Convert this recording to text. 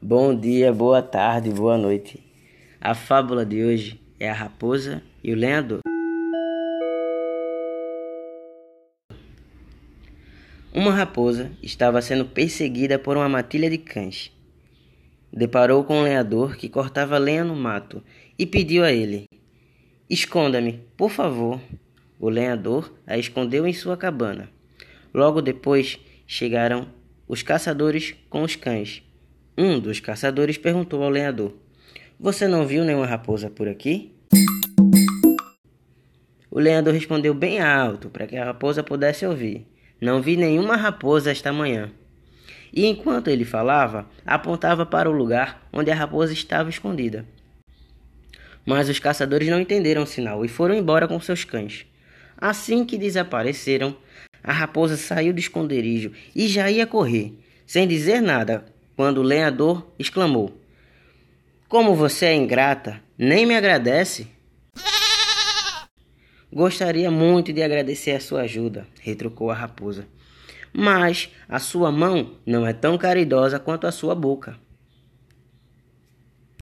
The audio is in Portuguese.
Bom dia, boa tarde, boa noite. A fábula de hoje é a raposa e o lenhador. Uma raposa estava sendo perseguida por uma matilha de cães. Deparou com um lenhador que cortava lenha no mato e pediu a ele: Esconda-me, por favor. O lenhador a escondeu em sua cabana. Logo depois chegaram os caçadores com os cães um dos caçadores perguntou ao lenhador: Você não viu nenhuma raposa por aqui? O lenhador respondeu bem alto para que a raposa pudesse ouvir: Não vi nenhuma raposa esta manhã. E enquanto ele falava, apontava para o lugar onde a raposa estava escondida. Mas os caçadores não entenderam o sinal e foram embora com seus cães. Assim que desapareceram, a raposa saiu do esconderijo e já ia correr, sem dizer nada, quando o lenhador exclamou: Como você é ingrata, nem me agradece? Gostaria muito de agradecer a sua ajuda, retrucou a raposa. Mas a sua mão não é tão caridosa quanto a sua boca.